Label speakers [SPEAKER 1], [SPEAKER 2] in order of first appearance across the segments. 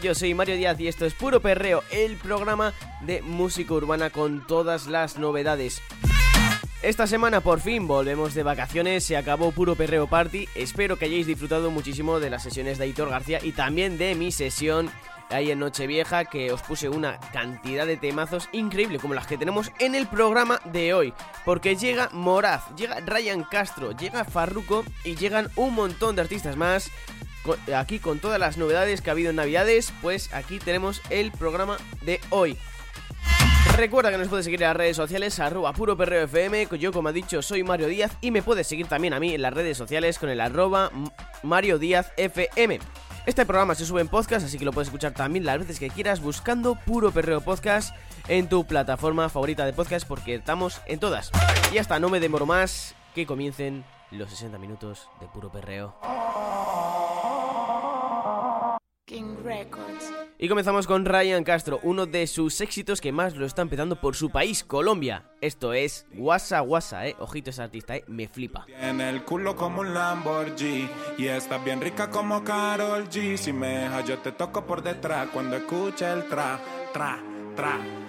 [SPEAKER 1] yo soy Mario Díaz y esto es Puro Perreo, el programa de música urbana con todas las novedades. Esta semana por fin volvemos de vacaciones, se acabó Puro Perreo Party, espero que hayáis disfrutado muchísimo de las sesiones de Aitor García y también de mi sesión ahí en Nochevieja que os puse una cantidad de temazos increíble como las que tenemos en el programa de hoy. Porque llega Moraz, llega Ryan Castro, llega Farruko y llegan un montón de artistas más. Aquí con todas las novedades que ha habido en Navidades, pues aquí tenemos el programa de hoy. Recuerda que nos puedes seguir en las redes sociales, arroba puro perreo FM, yo como ha dicho soy Mario Díaz y me puedes seguir también a mí en las redes sociales con el arroba Mario Díaz FM. Este programa se sube en podcast, así que lo puedes escuchar también las veces que quieras buscando Puro Perreo Podcast en tu plataforma favorita de podcast porque estamos en todas. Y hasta no me demoro más, que comiencen los 60 minutos de Puro Perreo.
[SPEAKER 2] King Records.
[SPEAKER 1] Y comenzamos con Ryan Castro, uno de sus éxitos que más lo está empezando por su país, Colombia. Esto es Guasa Guasa, eh. Ojito ese artista, eh. Me flipa.
[SPEAKER 3] Tiene el culo como un Lamborghini y está bien rica como Carol G. Si me deja, yo te toco por detrás cuando escucha el tra, tra, tra.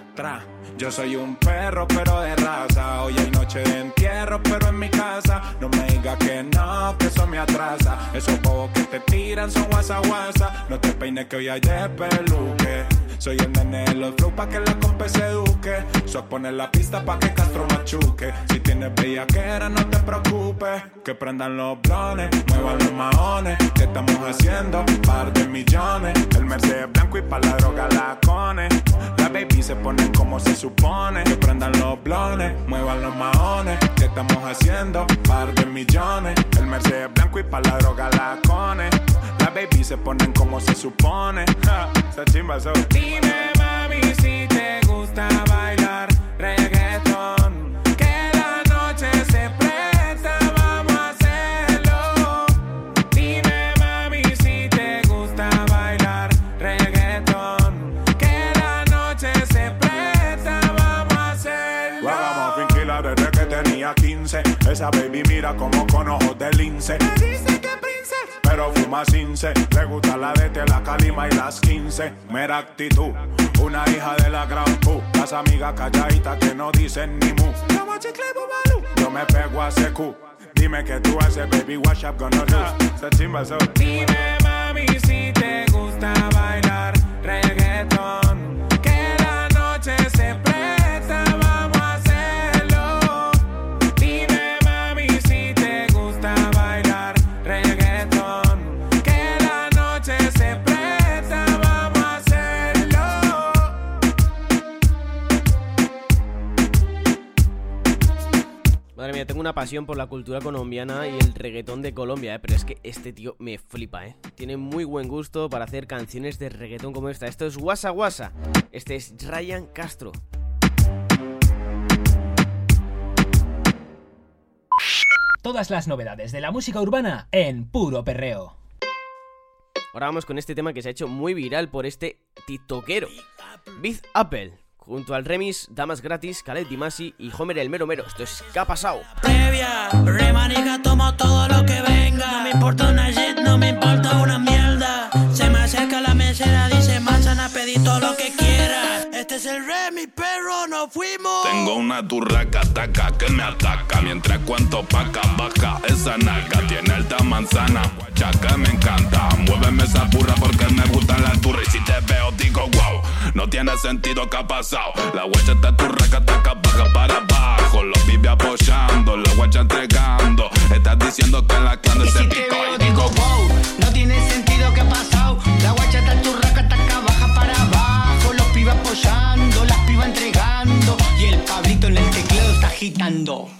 [SPEAKER 3] Yo soy un perro, pero de raza. Hoy hay noche de entierro, pero en mi casa. No me diga que no, que eso me atrasa. Esos bobos que te tiran son guasa guasa. No te peines que hoy hay peluque. Soy el nene de los flow pa' que la compa se eduque. Sos poner la pista pa' que Castro machuque. Si tienes bellaquera, no te preocupes. Que prendan los blones, muevan los maones. ¿Qué estamos haciendo? Par de millones. El Mercedes blanco y pa' la droga la cone. La baby se pone como se supone. Que prendan los blones, muevan los maones. ¿Qué estamos haciendo? Par de millones. El Mercedes blanco y pa' la droga la cone. La baby se ponen como se supone. Ja, esa chimba so. Dime te gusta bailar reggaeton. Que la noche se presta, vamos a hacerlo. Dime mami si te gusta bailar reggaeton. Que la noche se presta, vamos a hacerlo. Vamos a fingirla desde que tenía 15. Esa baby mira como con ojos de lince. Dice pero fuma cince. Le gusta la de la calima y las 15. Mera actitud, una hija de la gran pu. Las amigas calladitas que no dicen ni mu. Yo me pego a secu. Dime que tú haces, baby, wash up gonna lose. Chimba so. Dime, mami, si te gusta bailar reggaeton. Que la noche se
[SPEAKER 1] Tengo una pasión por la cultura colombiana y el reggaetón de Colombia, eh. Pero es que este tío me flipa, eh. Tiene muy buen gusto para hacer canciones de reggaetón como esta. Esto es Guasa Guasa. Este es Ryan Castro.
[SPEAKER 4] Todas las novedades de la música urbana en Puro Perreo.
[SPEAKER 1] Ahora vamos con este tema que se ha hecho muy viral por este tiktokero. Big Apple. Junto al remix Damas Gratis, Khaled Dimasi y Homer el Mero Mero. Esto es ¿Qué ha pasado?
[SPEAKER 5] previa. Remanica, tomo todo lo que venga. No me importa una shit, no me importa una nos fuimos.
[SPEAKER 6] Tengo una turraca taca que me ataca Mientras cuento paca baja esa naga Tiene alta manzana, guacha que me encanta Muéveme esa burra porque me gustan las turras Y si te veo digo wow No tiene sentido que ha pasado La guacha está turraca taca baja para abajo Los vive apoyando, la guacha entregando Estás diciendo que la clan se
[SPEAKER 5] si te
[SPEAKER 6] picó
[SPEAKER 5] veo,
[SPEAKER 6] y
[SPEAKER 5] digo wow, no tiene sentido que ha pasado. La guacha está turraca, taca, baja para abajo. Los pibas apoyando, las pibas entregando. Agitando.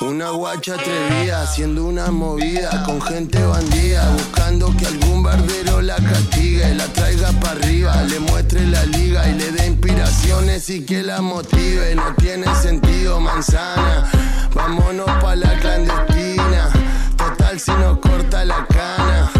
[SPEAKER 7] Una guacha atrevida, haciendo una movida con gente bandida, buscando que algún barbero la castigue, la traiga para arriba, le muestre la liga y le dé inspiraciones y que la motive. No tiene sentido, manzana. Vámonos pa' la clandestina. Total, si nos corta la cana,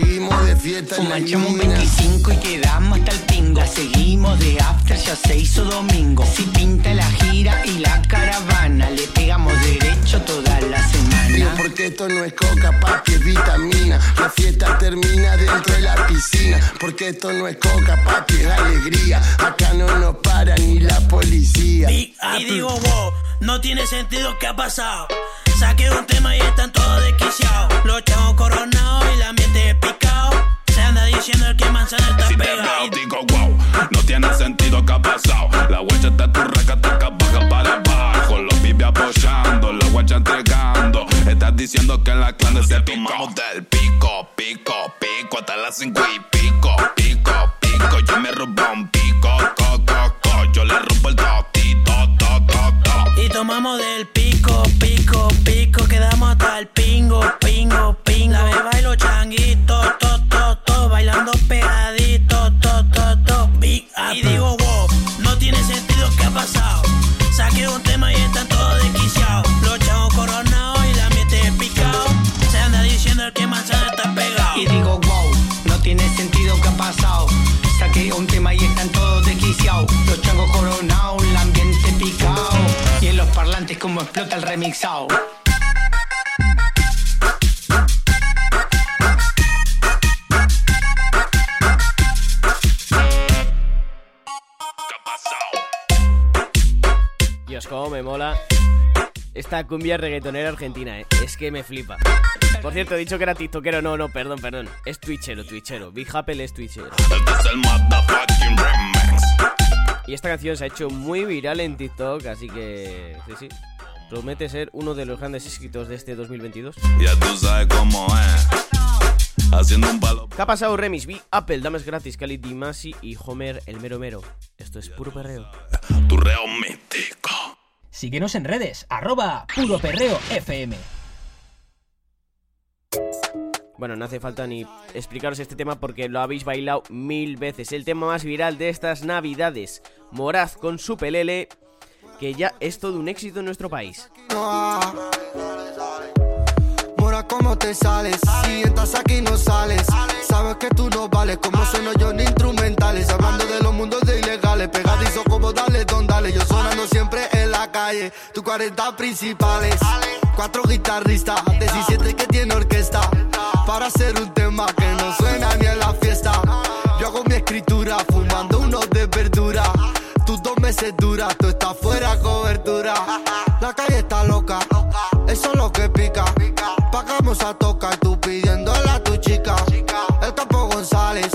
[SPEAKER 7] seguimos de fiesta.
[SPEAKER 8] en la
[SPEAKER 9] Fumachamos un
[SPEAKER 8] ñina.
[SPEAKER 9] 25 y quedamos hasta el pingo. La seguimos de after, ya se hizo domingo. Si pinta la gira y la caravana, le pegamos derecho toda la
[SPEAKER 8] Digo,
[SPEAKER 9] semana.
[SPEAKER 8] porque esto no es coca, papi, es vitamina. La fiesta termina dentro de la piscina. Porque esto no es coca, papi, es alegría. Acá no nos para ni la policía.
[SPEAKER 9] Y digo, wow, no tiene sentido qué ha pasado. Saqué un tema y están todos desquiciados. Los chavos coronados y el diciendo el que manzana está
[SPEAKER 6] Si te
[SPEAKER 9] pegado.
[SPEAKER 6] veo digo wow, no tiene sentido que ha pasado. La guacha está tu taca, baja para abajo. Los pibes apoyando, la guacha entregando. Estás diciendo que en la clan se tomamos del pico, pico, pico, hasta las cinco y pico, pico, pico. Yo me robo un pico,
[SPEAKER 10] explota el remixado.
[SPEAKER 6] ¿Qué ha pasado?
[SPEAKER 1] Dios, cómo me mola esta cumbia reggaetonera argentina, eh. Es que me flipa. Por cierto, he dicho que era tiktokero. No, no, perdón, perdón. Es twitchero, twitchero. Big Apple es twitchero. Y esta canción se ha hecho muy viral en TikTok, así que... Sí, sí. Promete ser uno de los grandes éxitos de este 2022.
[SPEAKER 6] Ya tú sabes cómo es. Haciendo un palo.
[SPEAKER 1] ¿Qué ha pasado, Remis? Vi Apple, Damas Gratis, Khalid Dimasi y Homer el Mero Mero. Esto es puro perreo.
[SPEAKER 6] Tu reo mítico.
[SPEAKER 4] Síguenos en redes, arroba puro perreo FM.
[SPEAKER 1] Bueno, no hace falta ni explicaros este tema porque lo habéis bailado mil veces. El tema más viral de estas navidades. Moraz con su pelele, que ya es todo un éxito en nuestro país.
[SPEAKER 8] Mora, ¿cómo te sales? Si estás aquí no sales. Sabes que tú no vales, como sueno yo ni instrumentales. Hablando de los mundos de ilegales, pegadizo como dale, don dale. Yo sonando siempre en la calle, tu 40 principales. Cuatro guitarristas, 17 que tiene orquesta. Para hacer un tema que no suena ni en la fiesta. Yo hago mi escritura, fumando unos de verdura. Tus dos meses duras, tú estás fuera cobertura. La calle está loca, eso es lo que pica. Pagamos a tocar, tú pidiéndole a tu chica. El campo González,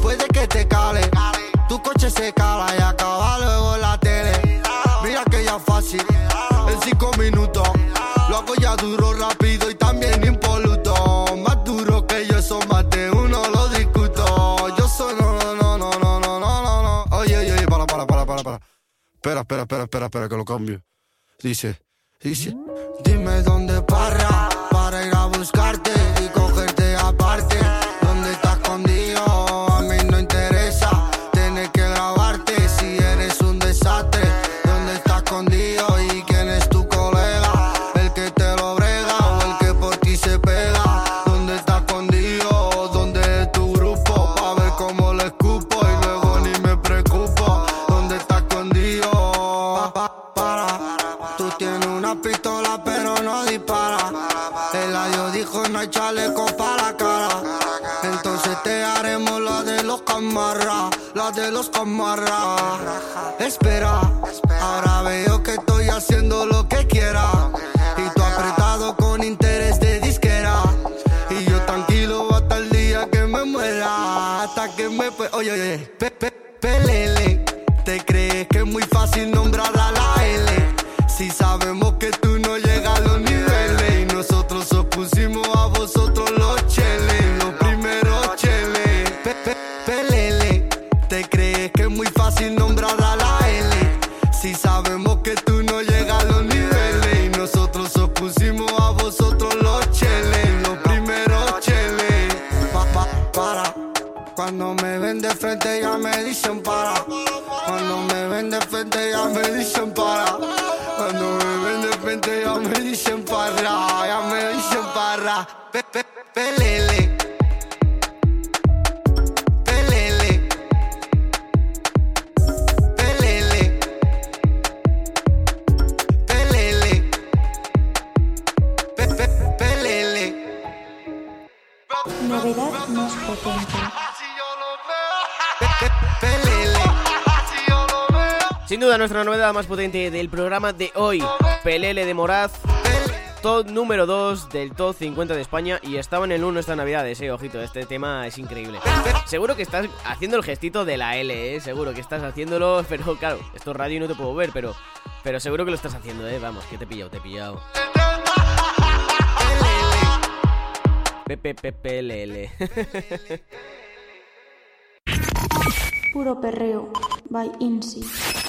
[SPEAKER 8] puede que te cale. Tu coche se cala Espera, espera, espera, espera, que lo cambio. Dice, dice. Dime dónde para, para ir a buscarte camarras, la de los camarras. Espera, ahora veo que estoy haciendo lo que quiera. Y tú apretado con interés de disquera. Y yo tranquilo hasta el día que me muera. Hasta que me... Oye, oye, pe, pe, pelele.
[SPEAKER 1] Nuestra novedad más potente del programa de hoy, Pelele de Moraz, top número 2 del top 50 de España y estaba en el 1 esta navidades, eh, ojito, este tema es increíble. Seguro que estás haciendo el gestito de la L, eh, seguro que estás haciéndolo, pero claro, esto es radio y no te puedo ver, pero, pero seguro que lo estás haciendo, eh, vamos, que te he pillado, te he pillado. PPPLL.
[SPEAKER 11] Puro perreo, by Insi.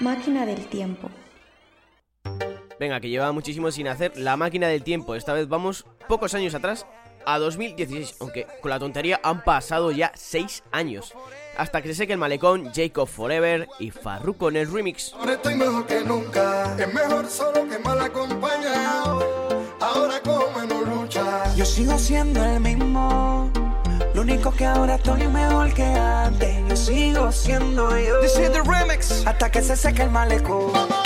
[SPEAKER 11] Máquina del tiempo.
[SPEAKER 1] Venga, que lleva muchísimo sin hacer la máquina del tiempo. Esta vez vamos pocos años atrás, a 2016. Aunque con la tontería han pasado ya 6 años. Hasta que se seque el malecón, Jacob Forever y Farruko en el remix.
[SPEAKER 12] Ahora estoy mejor que nunca. Es mejor solo que mal acompañado. Ahora como menos lucha.
[SPEAKER 13] Yo sigo siendo el mismo. Lo único que ahora estoy mejor que antes. Yo sigo siendo yo.
[SPEAKER 12] This is the remix.
[SPEAKER 13] Hasta que se seque el malecón.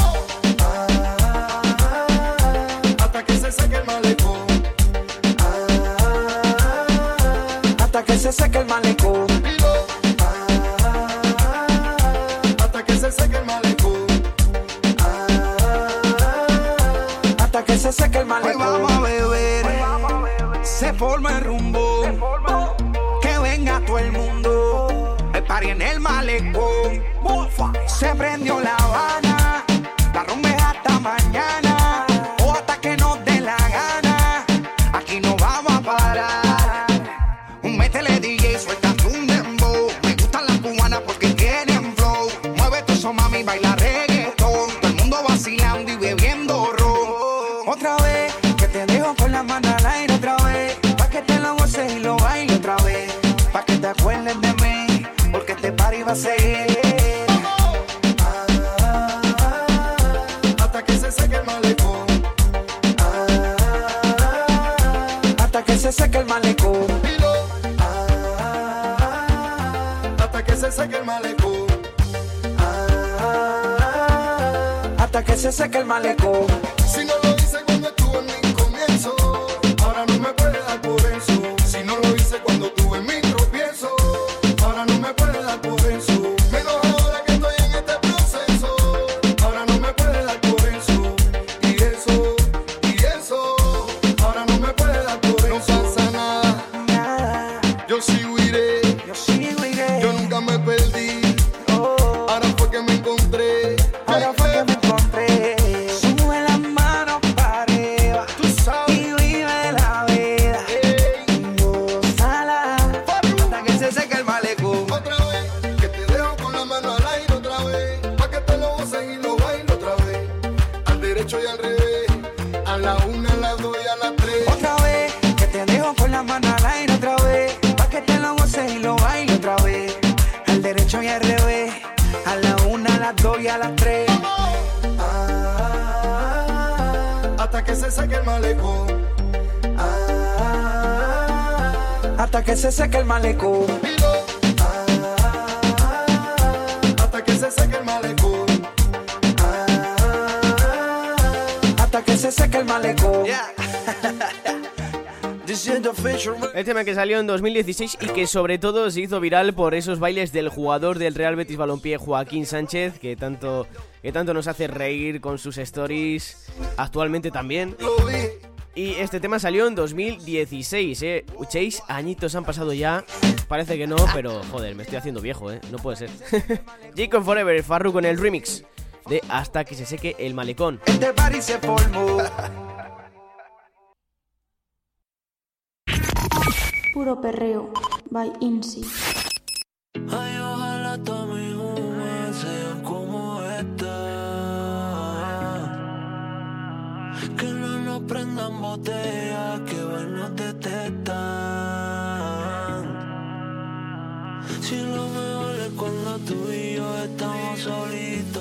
[SPEAKER 12] Derecho y al revés, a la una, a las dos y a las tres.
[SPEAKER 13] Otra vez, que te dejo con la mano al aire otra vez. Pa' que te lo goces y lo bailes otra vez. Al derecho y al revés. A la una, a las dos y a las tres.
[SPEAKER 12] Hasta que se seque el malecón,
[SPEAKER 13] Hasta que se seque el malecón.
[SPEAKER 12] Hasta que se seque el malecón.
[SPEAKER 13] El
[SPEAKER 1] tema que salió en 2016 y que sobre todo se hizo viral por esos bailes del jugador del Real Betis Balompié Joaquín Sánchez, que tanto, que tanto nos hace reír con sus stories, actualmente también. Y este tema salió en 2016, eh. Seis añitos han pasado ya. Parece que no, pero joder, me estoy haciendo viejo, eh. No puede ser. Jacob Forever, Farru con el remix de Hasta que se seque el malecón.
[SPEAKER 13] Este party se formó.
[SPEAKER 11] Puro perreo, by Insi.
[SPEAKER 5] Ay, ojalá todos mis humos sean como esta. Que no nos prendan botellas, que hoy nos detestan. Si lo mejor es cuando tú y yo estamos solitos.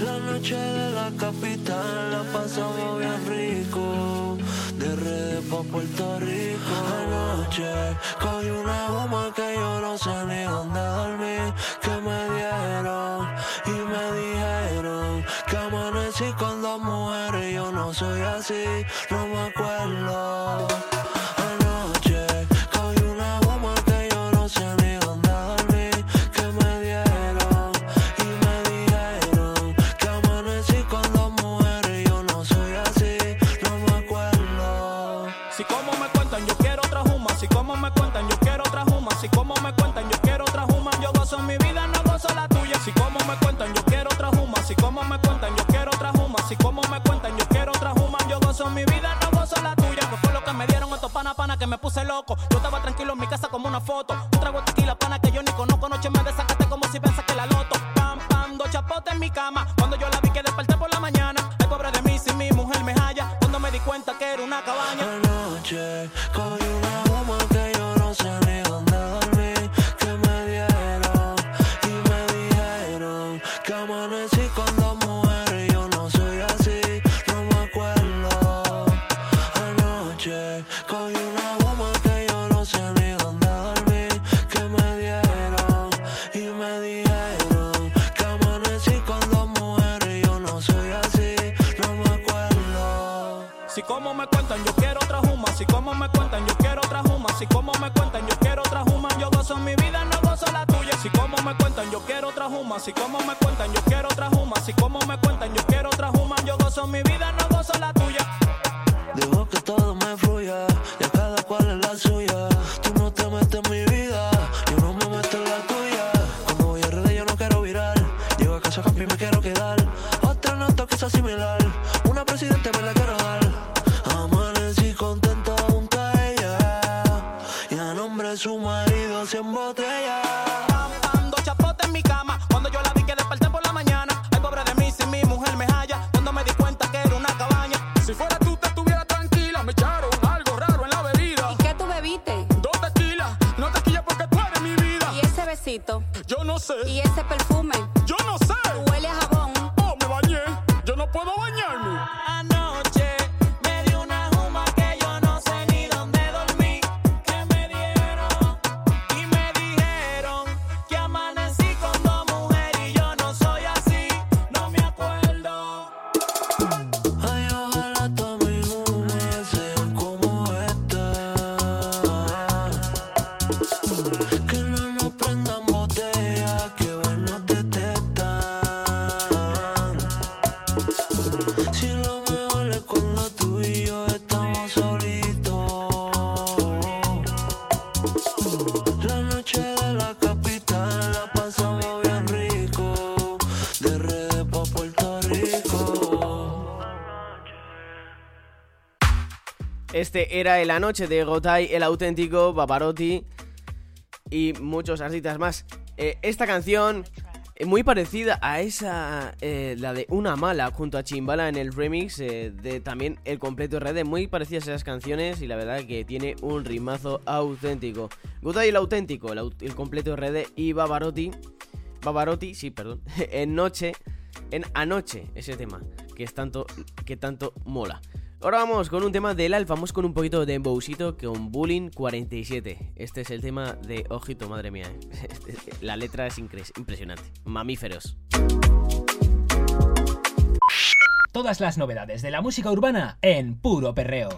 [SPEAKER 5] La noche de la capital la pasamos bien rico. De redes pa' Puerto Rico. Anoche cogí una goma que yo no sé ni dónde dormir.
[SPEAKER 14] Que me
[SPEAKER 15] dieron
[SPEAKER 14] y me dijeron que amanecí con dos mujeres. Yo no soy así, no me acuerdo. Yo no sé. Y
[SPEAKER 16] ese perfume
[SPEAKER 14] era el la noche de
[SPEAKER 1] Gotay, el auténtico, Paparotti y muchos artistas más. Eh, esta canción, eh, muy parecida a esa, eh, la de Una Mala, junto a Chimbala en el remix de también El Completo Red, muy parecidas a esas canciones y la verdad que tiene un rimazo auténtico. Gotay, el auténtico, el, Completo Red y Babarotti, Babarotti, sí, perdón, en Noche, en Anoche, ese tema que, es tanto, que tanto mola. Ahora vamos con un tema del Alfa, vamos con un poquito de embowsito con Bullying 47. Este es el tema de Ojito, madre mía. ¿eh? Este la letra es impresionante. Mamíferos.
[SPEAKER 4] Todas las novedades de la música urbana en puro perreo.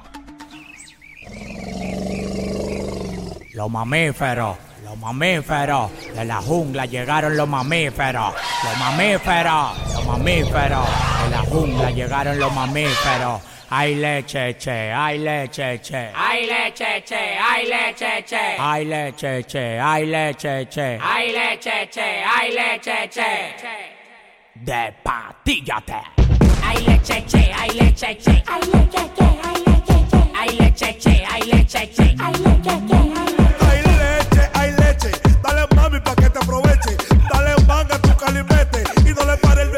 [SPEAKER 17] Los mamíferos, los mamíferos, de la jungla llegaron los mamíferos, los mamíferos, los mamíferos, de la jungla llegaron los mamíferos Ay leche che, ay leche che.
[SPEAKER 18] Ay leche che, ay leche che.
[SPEAKER 17] Ay leche che, ay leche che.
[SPEAKER 18] Ay leche che, ay leche che.
[SPEAKER 17] Despatíllate.
[SPEAKER 18] Ay leche che, ay leche che. Ay leche che, ay leche che. Ay leche che, ay leche che. Ay leche che,
[SPEAKER 19] ay leche. Ay leche, dale mami pa que te aproveche. Dale manga tu calimete y no le pare el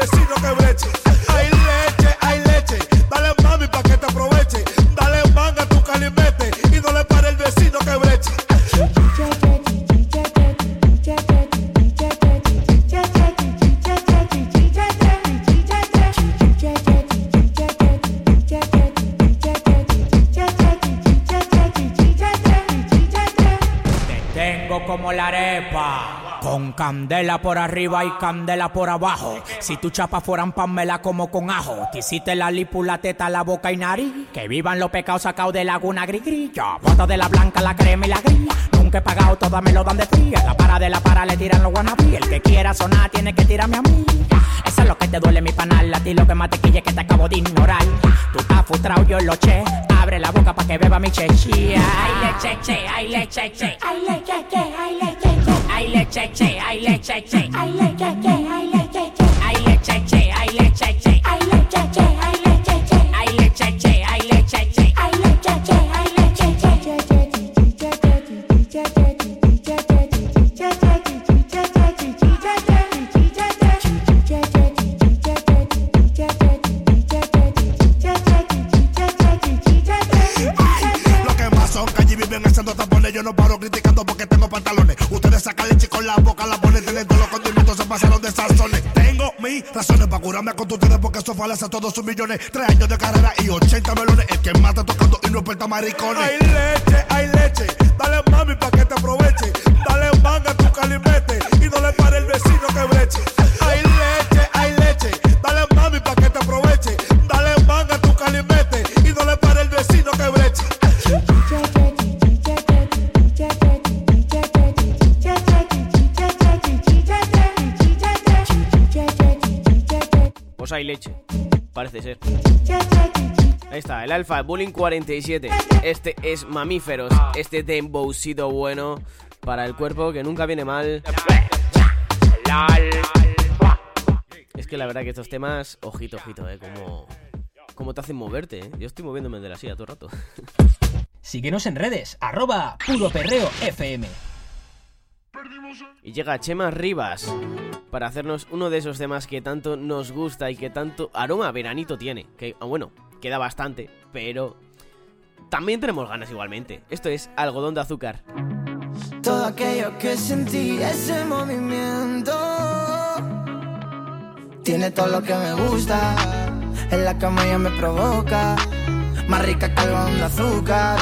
[SPEAKER 17] candela por arriba y candela por abajo. Si tu chapa fueran pamela como con ajo. Te hiciste la lípula, teta, la boca y nariz. Que vivan los pecados sacados de laguna gris. Yo voto de la blanca, la crema y la gris. Nunca he pagado, todas me lo dan de fría. La para de la para le tiran los guanabí. El que quiera sonar tiene que tirarme a mí. Eso es lo que te duele mi panal. A ti lo que más te quille que te acabo de ignorar. Tú estás frustrado, yo lo che. Abre la boca pa' que beba mi chechía.
[SPEAKER 18] Ay le che che, ay le che che, ay le che che, ay le che
[SPEAKER 19] I like cha cha. Yo no paro criticando porque tengo pantalones. Ustedes sacan leche con la boca, la ponen dentro los condimentos se pasaron de sazones. Tengo mis razones para curarme con ustedes porque eso fue a todos sus millones. Tres años de carrera y 80 melones. El que está tocando y no experta maricones. Hay leche, hay leche. Dale mami pa' que te aproveche. Dale manga a tu calimete y no le pare el vecino que breche.
[SPEAKER 1] Alfa Bullying 47. Este es Mamíferos. Este dembowcito bueno para el cuerpo que nunca viene mal. Es que la verdad que estos temas, ojito, ojito, eh, como, como te hacen moverte, eh. Yo estoy moviéndome de la silla todo el rato.
[SPEAKER 4] Síguenos en redes, arroba puro perreo FM.
[SPEAKER 1] Y llega Chema Rivas para hacernos uno de esos temas que tanto nos gusta y que tanto aroma veranito tiene. Que, ah, bueno, queda bastante, pero también tenemos ganas igualmente. Esto es algodón de azúcar.
[SPEAKER 20] Todo aquello que sentí, ese movimiento Tiene todo lo que me gusta. En la cama ya me provoca Más rica que algodón de azúcar.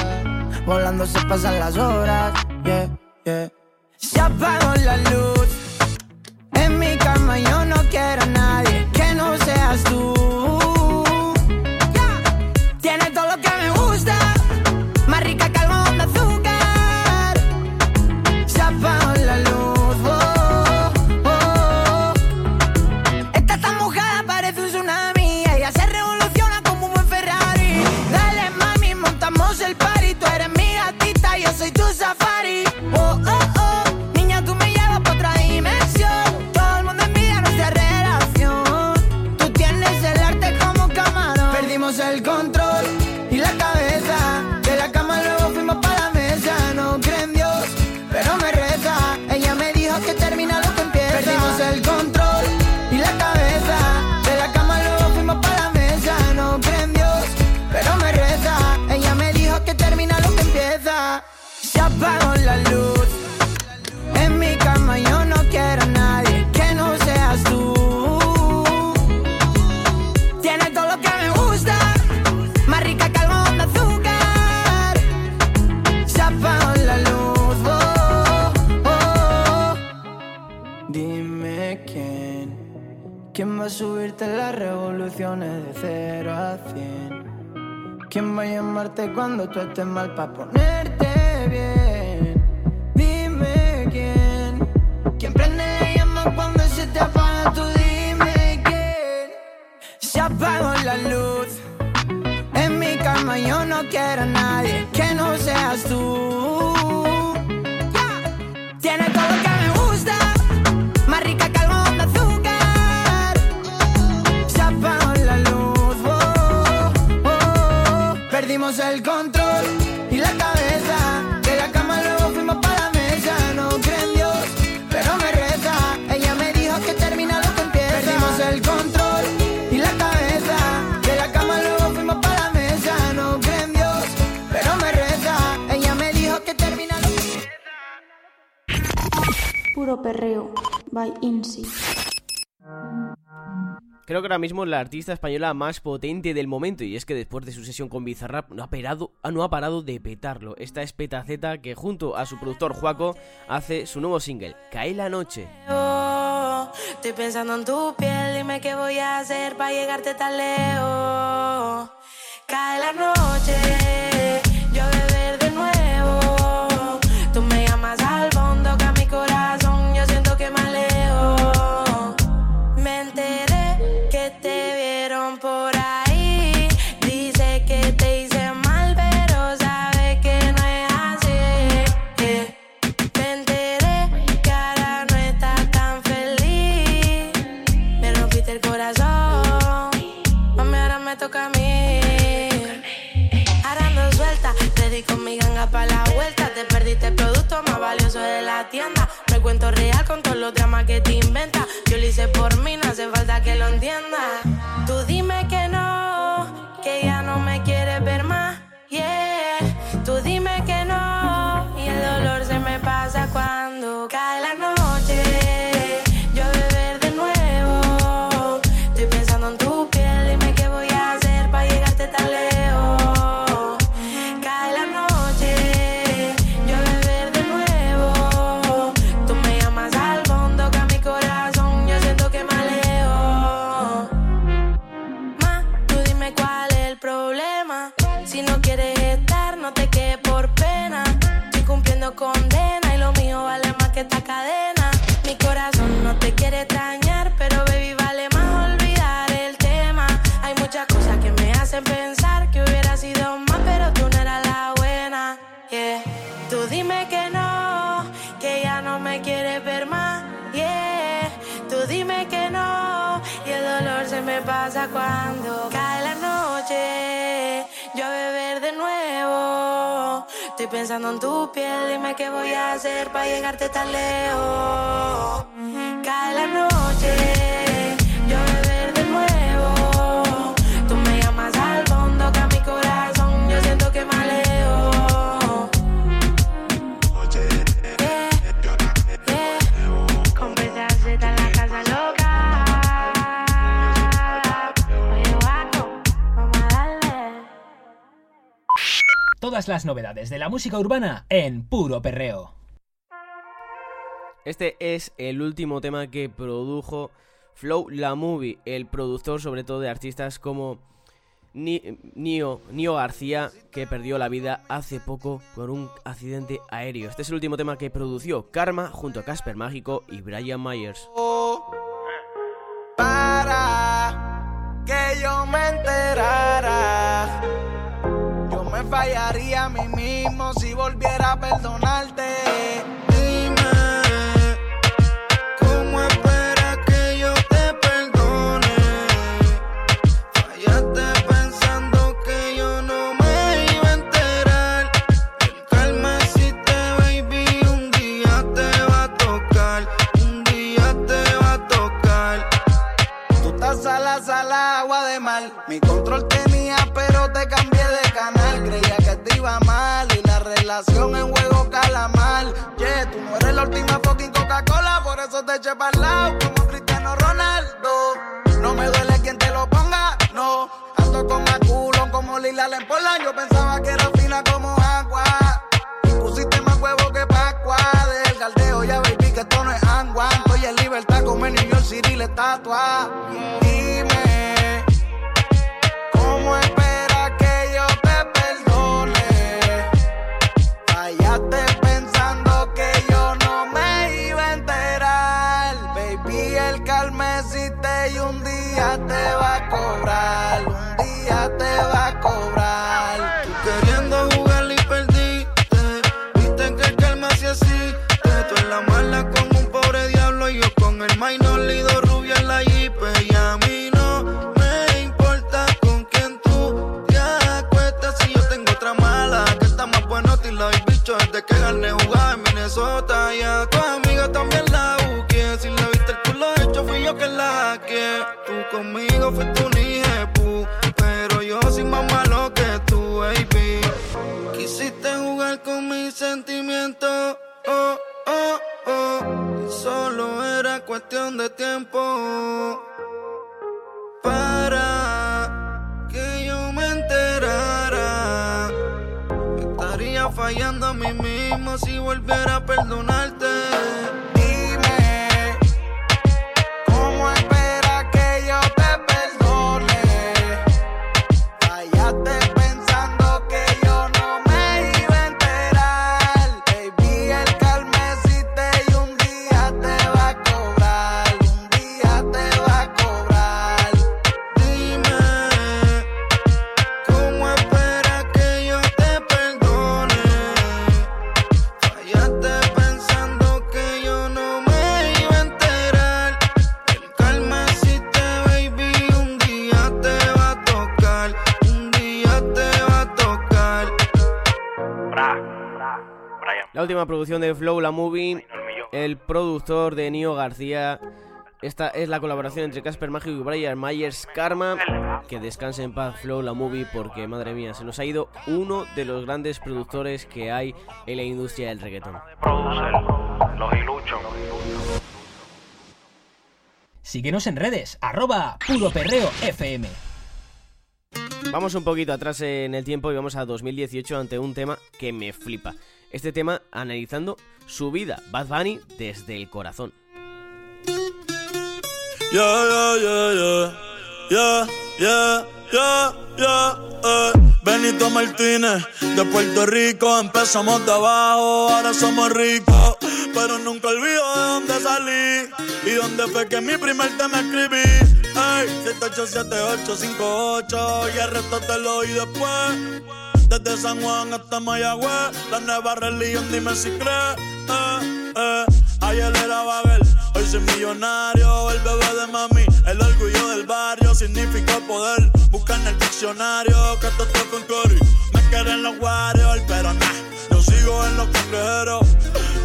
[SPEAKER 20] Volando se pasan las horas Yeah, yeah. Se apagó la luz. En mi cama yo no quiero a nadie Que no seas tú Perdimos el control a subirte las revoluciones de 0 a 100. ¿Quién va a llamarte cuando tú estés mal para ponerte bien? Dime quién, quién prende la llama cuando se te apaga. Tú dime quién. Se apagó la luz. En mi cama yo no quiero a nadie que no seas tú. Tiene todo que perdimos el control y la cabeza. De la cama luego fuimos para la mesa. No creen en Dios, pero me reza. Ella me dijo que termina lo que empieza. Perdimos el control y la cabeza. De la cama luego fuimos para la mesa. No creen en Dios, pero me reza. Ella me dijo que termina lo que empieza.
[SPEAKER 11] Puro perreo by Insi
[SPEAKER 1] creo que ahora mismo la artista española más potente del momento. Y es que después de su sesión con Bizarrap no ha, parado, no ha parado de petarlo. Esta es Petaceta que junto a su productor Juaco hace su nuevo single, Cae la noche.
[SPEAKER 21] Estoy pensando en tu piel, dime qué voy a hacer para llegarte tan lejos. Cae la noche. por mí, no hace falta que lo entiendas. Estoy pensando en tu piel, dime qué voy a hacer para llegarte tan lejos.
[SPEAKER 4] novedades de la música urbana en puro perreo.
[SPEAKER 1] Este es el último tema que produjo Flow La Movie, el productor sobre todo de artistas como Nio, Nio García, que perdió la vida hace poco por un accidente aéreo. Este es el último tema que produció Karma junto a Casper Mágico y Brian Myers.
[SPEAKER 22] Para que yo me enterara fallaría a mí mismo si volviera a perdonarte. la última fucking Coca-Cola, por eso te eché para el lado como Cristiano Ronaldo. No me duele quien te lo ponga, no. Ando con maculón como Lila Lempola, yo pensaba que era fina como agua. Pusiste más huevo que Pascua del galdeo, ya baby que esto no es agua. Estoy en libertad como en New York City la estatua. Si volviera a perdonarte.
[SPEAKER 1] El productor de Nio García. Esta es la colaboración entre Casper Mágico y Brian Myers Karma. Que descanse en paz Flow, la movie, porque madre mía, se nos ha ido uno de los grandes productores que hay en la industria del reggaetón.
[SPEAKER 23] Iluchos.
[SPEAKER 4] Síguenos en redes, arroba puro perreo FM.
[SPEAKER 1] Vamos un poquito atrás en el tiempo y vamos a 2018 ante un tema que me flipa. Este tema analizando su vida, Bad Bunny desde el corazón.
[SPEAKER 24] Eh. Benito Martínez, de Puerto Rico, empezamos de abajo, ahora somos ricos. Pero nunca olvido de dónde salí y dónde fue que mi primer tema escribí. Ey, 787858 y el resto te lo oí después. Desde San Juan hasta Mayagüez, la nueva religión, dime si crees. Eh, eh. Ayer era Babel, hoy soy millonario. El bebé de mami, el orgullo del barrio, significa poder. Busca en el diccionario que esto con Cory. Me quieren los Warriors, pero nah, yo sigo en los cangrejeros,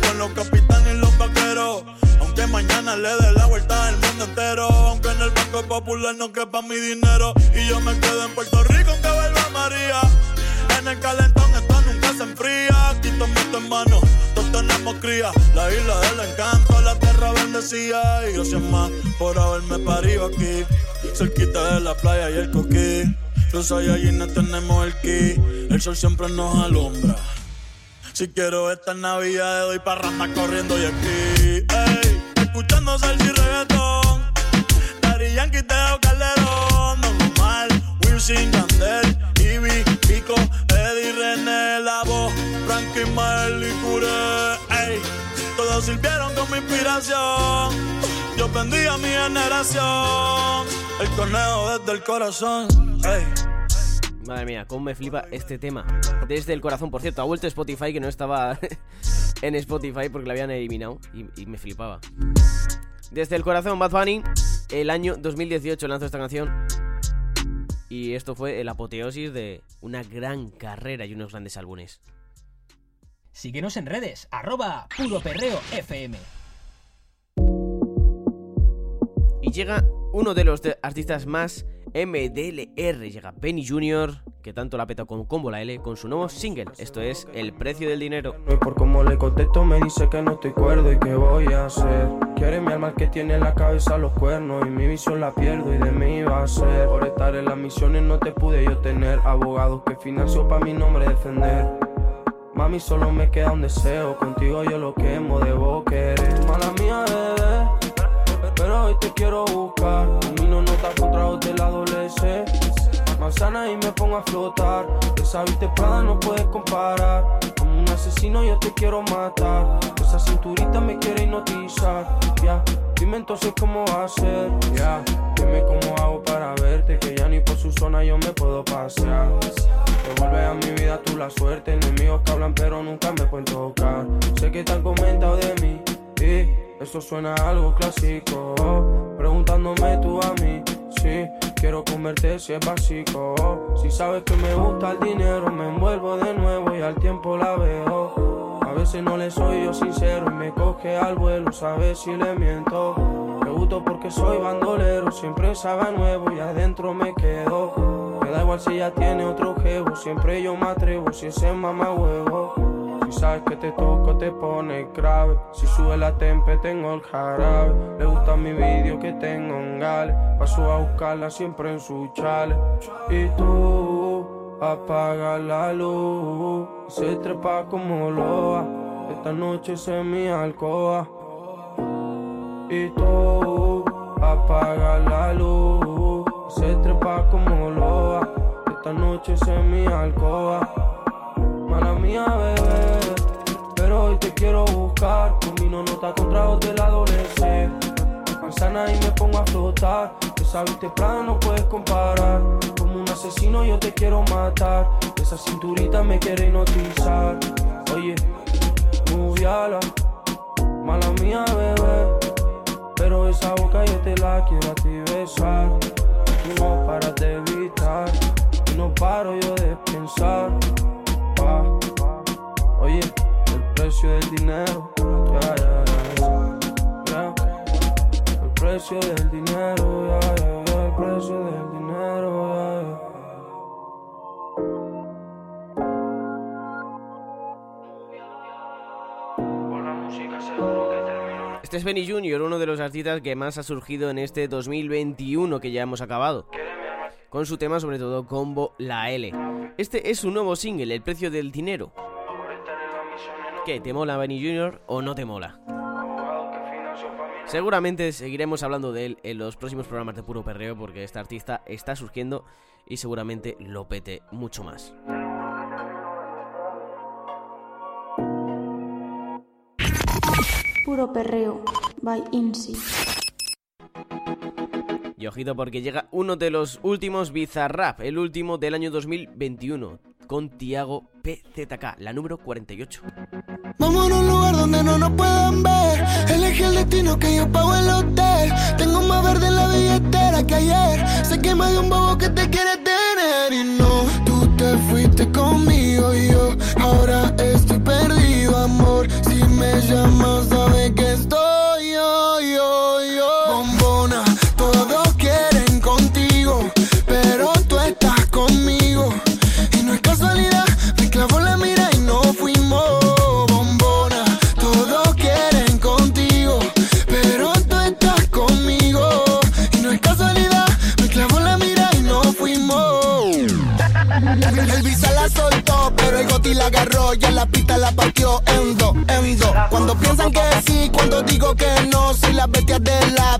[SPEAKER 24] con los capitanes y los vaqueros. Aunque mañana le dé la vuelta al mundo entero. Aunque en el Banco Popular no quepa mi dinero. Y yo me quedo en Puerto Rico aunque vuelva María. En el calentón esto nunca se enfría. Aquí tomo tu hermano, todos tenemos cría. La isla del encanto, la tierra bendecida. Y gracias más por haberme parido aquí. Cerquita de la playa y el coquí. Los Saiyajines tenemos el ki. El sol siempre nos alumbra. Si quiero esta Navidad, doy parranda corriendo y aquí. Ey, escuchando salsa y reggaetón. Daddy Yankee, Teo Calderón. Don Omar, Wilson, Yandel, sirvieron con mi inspiración. Yo mi generación. El conejo desde el corazón.
[SPEAKER 1] Madre mía, cómo me flipa este tema. Desde el corazón, por cierto, ha vuelto Spotify que no estaba en Spotify porque la habían eliminado y, y me flipaba. Desde el corazón, Bad Bunny, el año 2018 lanzó esta canción. Y esto fue el apoteosis de una gran carrera y unos grandes álbumes.
[SPEAKER 4] Síguenos en redes, arroba puro perreo FM.
[SPEAKER 1] Y llega uno de los de- artistas más MDLR. Llega Benny Jr., que tanto la peta con Combo la L, con su nuevo single. Esto es El precio del dinero.
[SPEAKER 25] Y por cómo le contesto me dice que no estoy cuerdo y que voy a hacer. Quiere mi alma que tiene en la cabeza los cuernos y mi visión la pierdo y de mí va a ser. Por estar en las misiones no te pude yo tener abogados que financió para mi nombre defender. Mami, solo me queda un deseo, contigo yo lo quemo, debo querer. Mala mía, bebé, pero hoy te quiero buscar. Camino notas con tragos de la. Manzana y me pongo a flotar. Esa viste Prada no puedes comparar. Como un asesino yo te quiero matar. Esa cinturita me quiere hipnotizar. Ya, dime entonces cómo va a ser. Ya, dime cómo hago para su zona yo me puedo pasear. Devuelve a mi vida tú la suerte. Enemigos que hablan pero nunca me pueden tocar. Sé que te han comentado de mí. Y eso suena a algo clásico. Preguntándome tú a mí. Si quiero comerte si es básico. Si sabes que me gusta el dinero, me envuelvo de nuevo y al tiempo la veo. Veces no le soy yo sincero me coge al vuelo, sabes si le miento. Me gusto porque soy bandolero, siempre sabe nuevo y adentro me quedo. Me da igual si ella tiene otro jevo, siempre yo me atrevo si ese mamá huevo. Si sabes que te toco te pone grave Si sube la tempe tengo el jarabe Le gusta mi vídeo que tengo en gale Paso a buscarla siempre en su chale Y tú apaga la luz. Se trepa como loa. Esta noche se mi alcoba. Y tú apaga la luz. Se trepa como loa. Esta noche se mi alcoba. Mala mía, bebé. Pero hoy te quiero buscar. Combino nota con tragos de la adolescencia. Manzana y me pongo a flotar. Esa viste plana no puedes comparar. Como un asesino yo te quiero matar. Esa cinturita me quiere hipnotizar. Oye, moviala. Mala mía, bebé. Pero esa boca yo te la quiero a ti besar. No paras de evitar. Y no paro yo de pensar. Ah. Oye, el precio del dinero. Ya, ya, ya, ya. El precio del dinero.
[SPEAKER 1] Benny Jr., uno de los artistas que más ha surgido en este 2021 que ya hemos acabado. Con su tema, sobre todo, Combo La L. Este es su nuevo single, El precio del dinero. ¿Qué? ¿Te mola Benny Jr. o no te mola? Seguramente seguiremos hablando de él en los próximos programas de Puro Perreo porque este artista está surgiendo y seguramente lo pete mucho más.
[SPEAKER 11] Puro perreo. By Insi.
[SPEAKER 1] Y ojito porque llega uno de los últimos Bizarrap, el último del año 2021, con Tiago PZK, la número 48.
[SPEAKER 8] Vamos a un lugar donde no nos puedan ver. Elegí el destino que yo pago el hotel. Tengo más verde en la billetera que ayer. Sé que más de un bobo que te quiere tener. Y no, tú te fuiste conmigo y yo ahora estoy perdido, amor. Si me llamas, agarró y en la pista la partió en dos, en dos. Cuando piensan que sí, cuando digo que no, soy la bestia del lápiz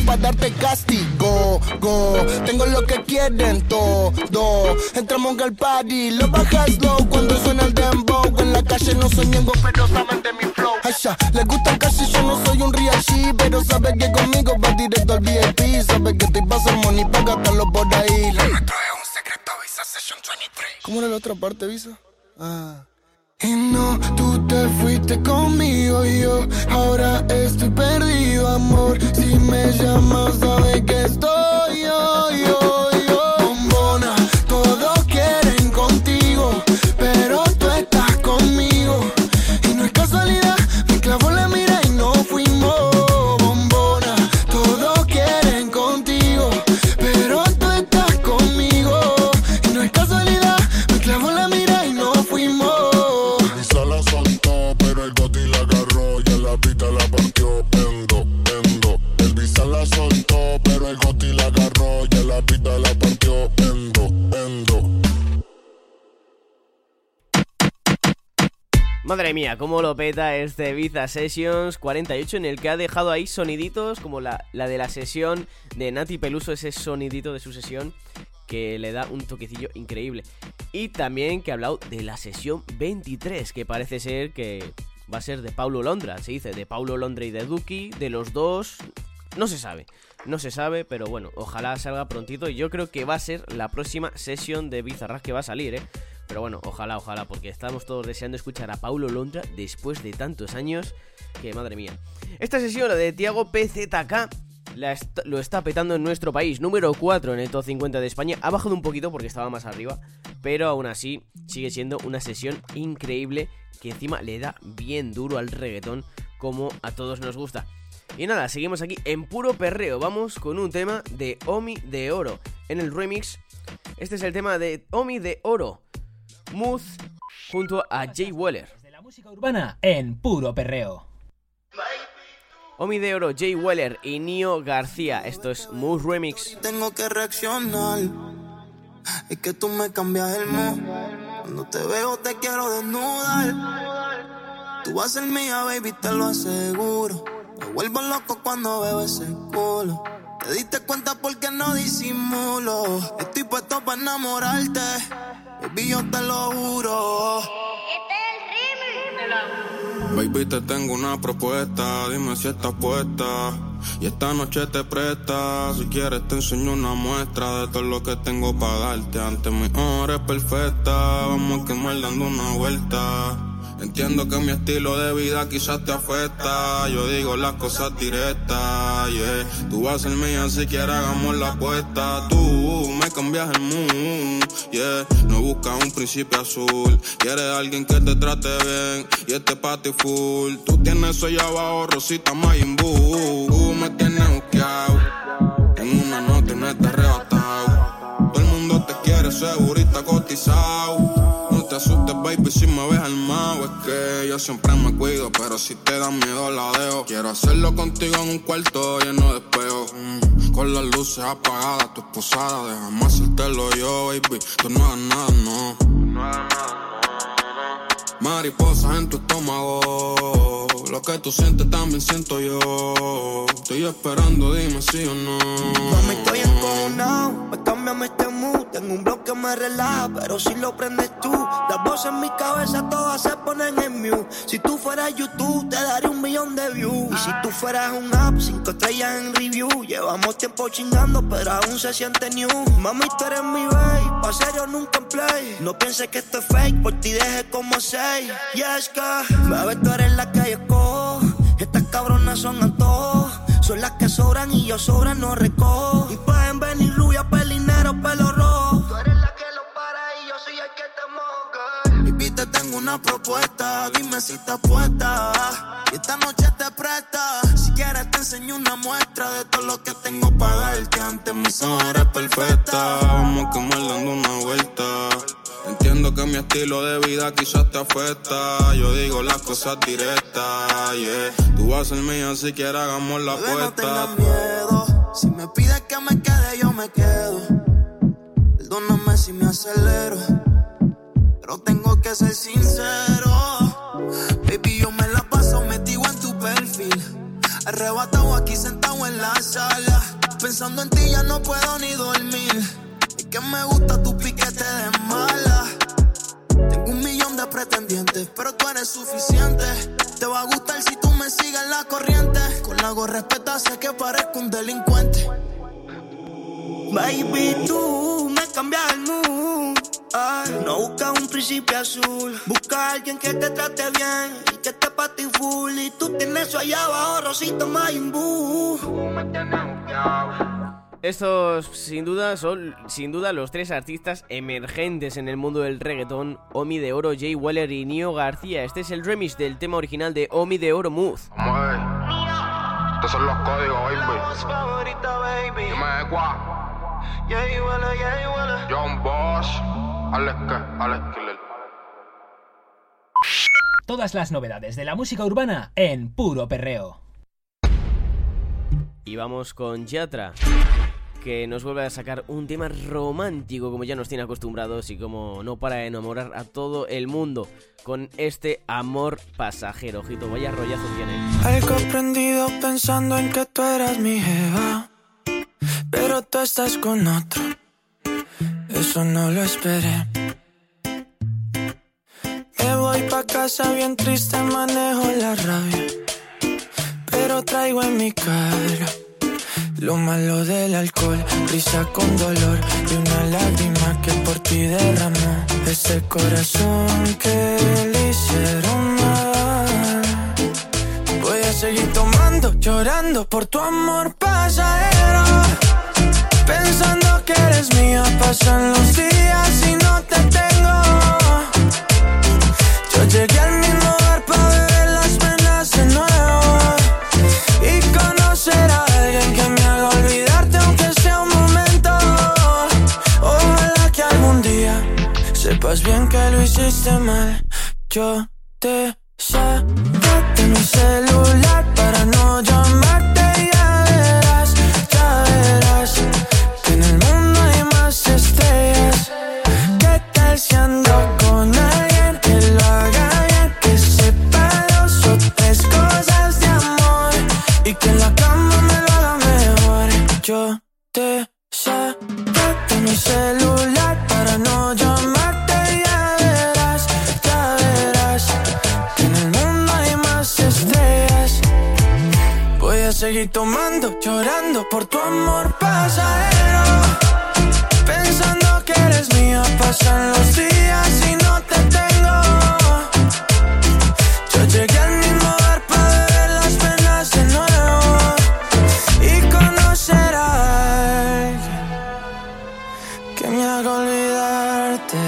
[SPEAKER 8] para darte castigo. Go, tengo lo que quieren todo. Entramos al party, lo bajas slow cuando suena el dembow. En la calle no soy ñengo, pero saben de mi flow. Asha, le gusta el y yo no soy un G, pero sabe que conmigo va directo al VIP. Sabe que estoy pa' hacer money pa' gastarlo por ahí. Lo nuestro es un secreto, Visa Session 23. ¿Cómo era la otra parte, Visa? Ah. Y no, tú te fuiste conmigo y yo ahora estoy perdido, amor. Si me llamas, sabes que estoy yo, yo.
[SPEAKER 1] Mía, cómo lo peta este Ibiza Sessions 48 en el que ha dejado ahí soniditos como la, la de la sesión de Nati Peluso, ese sonidito de su sesión que le da un toquecillo increíble. Y también que ha hablado de la sesión 23, que parece ser que va a ser de Paulo Londra, se dice, de Paulo Londra y de Duki, de los dos, no se sabe. No se sabe, pero bueno, ojalá salga prontito. Y yo creo que va a ser la próxima sesión de Bizarrap que va a salir, ¿eh? Pero bueno, ojalá, ojalá, porque estamos todos deseando escuchar a Paulo Londra después de tantos años. Que madre mía. Esta sesión, la de Tiago PZK, la lo está petando en nuestro país. Número 4 en el top 50 de España. Ha bajado un poquito porque estaba más arriba. pero aún así sigue siendo una sesión increíble que encima le da bien duro al reggaetón como a todos nos gusta. Y nada, seguimos aquí en puro perreo. Vamos con un tema de Omi de Oro. En el remix, este es el tema de Omi de Oro. Mood junto a Jay Weller.
[SPEAKER 4] música urbana en puro perreo.
[SPEAKER 1] Omi de Oro, Jay Weller y Nio García. Esto es Mood Remix.
[SPEAKER 7] Tengo que reaccionar. Es que tú me cambias el mood. Cuando te veo te quiero desnudar. Tú vas a ser mía, baby, te lo aseguro. Me vuelvo loco cuando veo ese culo. Te diste cuenta porque no disimulo. Estoy puesto para enamorarte. Baby, yo te lo juro.
[SPEAKER 26] Baby, te tengo una propuesta, dime si estás puesta. Y esta noche te presta, si quieres te enseño una muestra de todo lo que tengo para darte. Ante mi hora es perfecta, vamos a quemar dando una vuelta. Entiendo que mi estilo de vida quizás te afecta. Yo digo las cosas directas, yeah. Tú vas a ser mía si quieres hagamos la apuesta. Tú me cambias el mood, yeah. No buscas un príncipe azul. Quieres alguien que te trate bien y este ti full. Tú tienes allá abajo, Rosita Mayimbu. Tú me tienes buscado. En una y no te arrebatado. Todo el mundo te quiere segurita cotizado. No te asustes, baby, si me ves armado. Es que yo siempre me cuido, pero si te da miedo la dejo. Quiero hacerlo contigo en un cuarto lleno de espejos. Mm, con las luces apagadas, tu esposada. Déjame hacértelo yo, baby. Tú no hagas nada, no. Mariposas en tu estómago. Lo que tú sientes también siento yo. Estoy esperando, dime si o no.
[SPEAKER 7] Mami, estoy encojonado, me cambiame este mood. Tengo un blog que me relaja, pero si lo prendes tú, las voces en mi cabeza todas se ponen en mute. Si tú fueras YouTube, te daría un millón de views. Y si tú fueras un app, cinco estrellas en review. Llevamos tiempo chingando, pero aún se siente new. Mami, tú eres mi babe, pa' serio nunca en play. No pienses que esto es fake, por ti deje como seis. Y es que, bebé, tú eres la que yo escojo. Estas cabronas son antojos. Son las que sobran y yo sobran no recojo. Y pueden venir rubia, pelinero, pelo rojo. Tú eres la que lo para y yo soy el que te moja. Baby, te tengo una propuesta, dime si estás puesta. Y esta noche te presta. Si quieres te enseño una muestra de todo lo que tengo para darte. Ante mis ojos eres perfecta.
[SPEAKER 26] Vamos a dando una vuelta. Entiendo que mi estilo de vida quizás te afecta. Yo digo las cosas directas, yeah. Tú vas a ser mía si quieres hagamos la
[SPEAKER 7] no
[SPEAKER 26] apuesta.
[SPEAKER 7] tengas miedo. Si me pides que me quede, yo me quedo. Perdóname si me acelero. Pero tengo que ser sincero. Baby, yo me la paso metido en tu perfil. Arrebatado aquí sentado en la sala. Pensando en ti ya no puedo ni dormir. Me gusta tu piquete de mala. Tengo un millón de pretendientes, pero tú eres suficiente. Te va a gustar si tú me sigues la corriente. Con la gorra sé que parezco un delincuente. Baby, tú me cambias el mood. Ay, no buscas un príncipe azul. Busca a alguien que te trate bien y que te pa' ti full. Y tú tienes eso allá abajo, Rosita Mayimbu.
[SPEAKER 1] Estos sin duda son sin duda los tres artistas emergentes en el mundo del reggaetón, Omi de Oro, Jay Weller y Nio García. Este es el remix del tema original de Omi de Oro Mood.
[SPEAKER 26] Estos son los códigos, baby. Dime de cuá. John Bosch. Alex. Alex Killer.
[SPEAKER 4] Todas las novedades de la música urbana en puro perreo.
[SPEAKER 1] Y vamos con Yatra, que nos vuelve a sacar un tema romántico como ya nos tiene acostumbrados y como no para de enamorar a todo el mundo con este amor pasajero. Ojito, vaya rollazo tiene.
[SPEAKER 27] Algo prendido pensando en que tú eras mi jeva. Pero tú estás con otro. Eso no lo esperé. Me voy pa' casa bien triste, manejo la rabia pero traigo en mi cara lo malo del alcohol, risa con dolor y una lágrima que por ti derramó. Ese corazón que le hicieron mal. Voy a seguir tomando, llorando por tu amor pasajero. Pensando que eres mía, pasan los días y no te tengo. Yo llegué al mismo Alguien que me haga olvidarte aunque sea un momento. Ojalá que algún día sepas bien que lo hiciste mal. Yo te salvate mi celular para no. Seguir tomando, llorando por tu amor pasajero. Pensando que eres mía, pasan los días y no te tengo. Yo llegué al mismo bar para beber las penas de nuevo y conocer a que me haga olvidarte.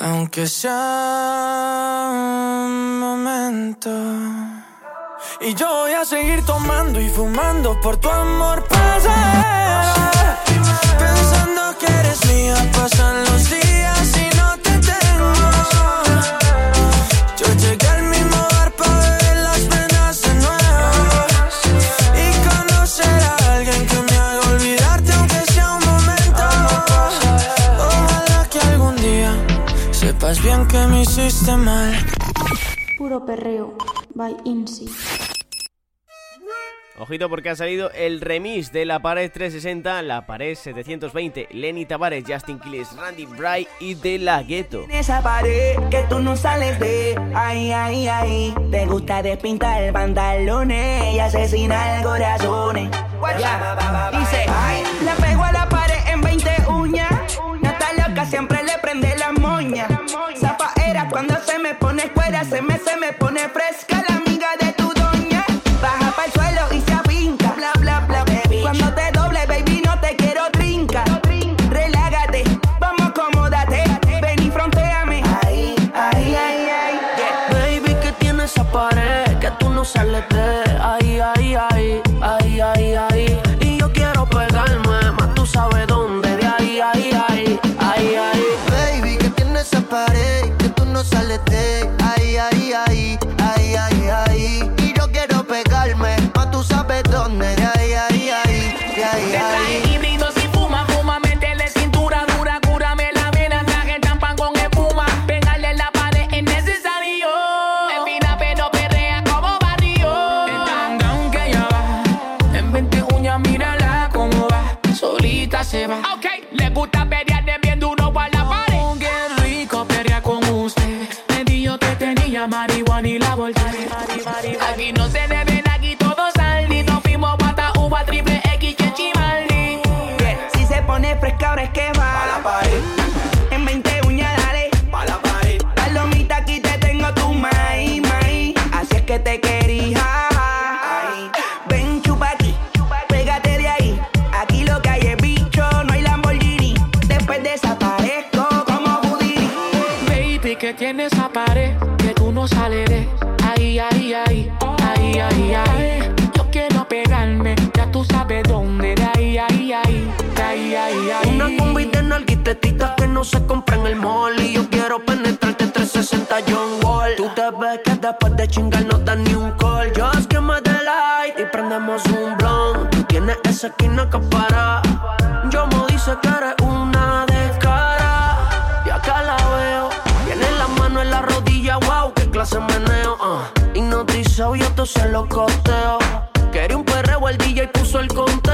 [SPEAKER 27] Aunque sea un momento. Y yo voy a seguir tomando y fumando por tu amor pasajero. Pensando que eres mía, pasan los días y no te tengo. Yo llegué al mismo bar para beber las penas de nuevo. Y conocer a alguien que me haga olvidarte, aunque sea un momento. Ojalá que algún día sepas bien que me hiciste mal.
[SPEAKER 11] Puro perreo. By Insi.
[SPEAKER 1] Ojito porque ha salido el remix de la pared 360, la pared 720, Lenny Tavares, Justin Quiles, Randy Bright y De La Ghetto.
[SPEAKER 28] En esa pared que tú no sales de Ay, ay, ay Te gusta despintar pantalones Y asesinar corazones. Ya, dice Le pego a la pared en 20 uñas. No está loca, siempre le prende la moña. Zapaera cuando se me pone escuela Se me, se me pone fresca la de ay, ay, ay, ay,
[SPEAKER 5] Aquí no se deben, aquí todo saldi. Nos fuimos pata uva triple X que chimaldi.
[SPEAKER 28] Si se pone fresca ahora es que va
[SPEAKER 5] Pa' la pared.
[SPEAKER 28] En 20 uñas, dale
[SPEAKER 5] Pa' la pared.
[SPEAKER 28] Palomita, aquí te tengo tu maíz, maíz Así es que te quería Ay. Ven, chupa aquí, pégate de ahí Aquí lo que hay es bicho, no hay Lamborghini Después desaparezco como Houdini
[SPEAKER 5] Baby, que tiene esa pared que tú no sales de. De
[SPEAKER 29] nalguitetitas que no se compra en el mall Y yo quiero penetrarte 360 John Wall. Tú te ves que después de chingar no das ni un call. Just give me the light y prendemos un blunt Tú tienes esa esquina que para. Yo me dice que eres una descara Y acá la veo. Tiene la mano en la rodilla, wow, qué clase meneo uh. Hipnotizado yo te se lo costeo Quería un perreo, el DJ puso el conteo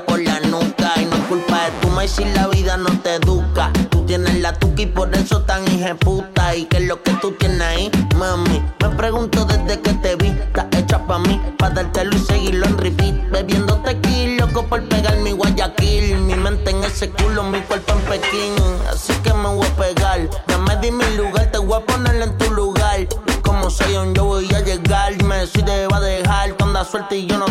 [SPEAKER 29] por la nuca. Y no es culpa de tu maíz si la vida no te educa. Tú tienes la tuca y por eso tan puta. Y que es lo que tú tienes ahí, mami. Me pregunto desde que te vi, estás hecha pa' mí. Pa' dártelo y seguirlo en repeat. Bebiendo tequila, loco por pegar mi Guayaquil. Mi mente en ese culo, mi cuerpo en Pekín. Así que me voy a pegar. Ya me di mi lugar, te voy a poner en tu lugar. Como soy yo voy a llegar. Me decides va a dejar.
[SPEAKER 30] Rienda suelta y yo no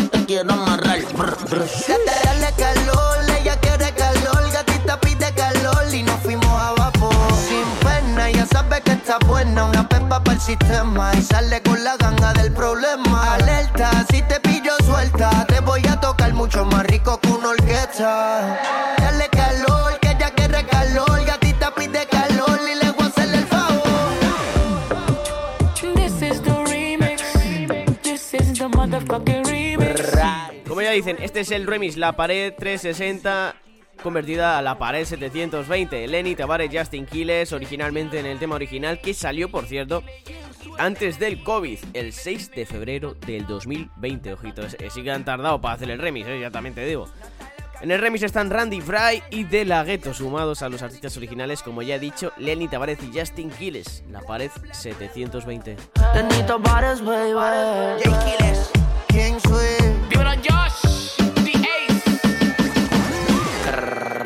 [SPEAKER 20] para el sistema y sale con la ganga del problema. Alerta, si te pillo suelta, te voy a tocar mucho más rico que una orquesta. Dale calor, que ella quiere calor, gatita pide calor y le voy a hacer el favor.
[SPEAKER 18] This is the remix. This is the motherfucking remix.
[SPEAKER 1] Como ya dicen, este es el remix, la pared 360 convertida a la pared 720. Lenny Tavares, Justin Quiles, originalmente en el tema original, que salió, por cierto, antes del COVID, el 6 de febrero del 2020. Ojito, es- sí que han tardado para hacer el remix, eh, ya también te digo. En el remix están Randy Fry y De La Ghetto, sumados a los artistas originales, como ya he dicho, Lenny Tavares y Justin Quiles, la pared 720.
[SPEAKER 20] Lenny Tavares, baby. Quiles, King.
[SPEAKER 18] Dímelo, Josh,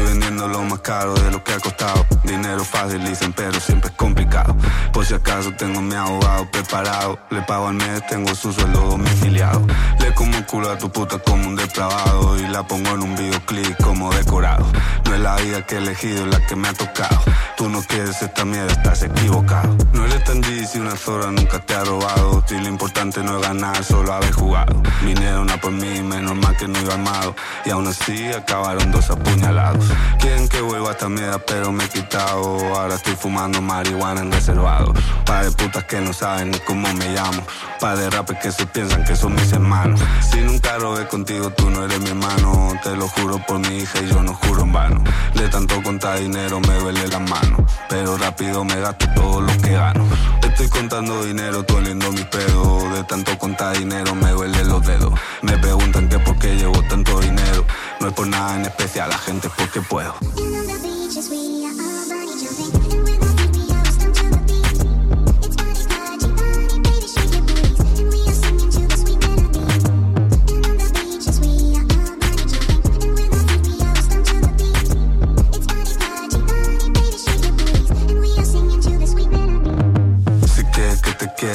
[SPEAKER 31] Estoy vendiendo lo más caro de lo que ha costado. Dinero fácil dicen, pero siempre es complicado. Por si acaso tengo mi abogado preparado. Le pago al mes, tengo su sueldo domiciliado. Le como culo a tu puta como un depravado. Y la pongo en un videoclip como decorado. No es la vida que he elegido, es la que me ha tocado. Tú no quieres esta mierda, estás equivocado. No eres tan si una zorra nunca te ha robado. Si lo importante no es ganar, solo haber jugado. Vinieron a por mí, menos mal que no iba armado. Y aún así acabaron dos apuñalados. Quieren que vuelva esta mierda, pero me he quitado. Ahora estoy fumando marihuana en reservado. Par de putas que no saben ni cómo me llamo. Par de rappers que se piensan que son mis hermanos. Si nunca robé contigo, tú no eres mi hermano. Te lo juro por mi hija y yo no juro en vano. De tanto contar dinero me duele la mano. Pero rápido me gasto todo lo que gano. Estoy contando dinero, tú oliendo mi pedo. De tanto contar dinero me duelen los dedos. Me preguntan que por qué llevo tanto dinero. No es por nada en especial, la gente es porque puedo.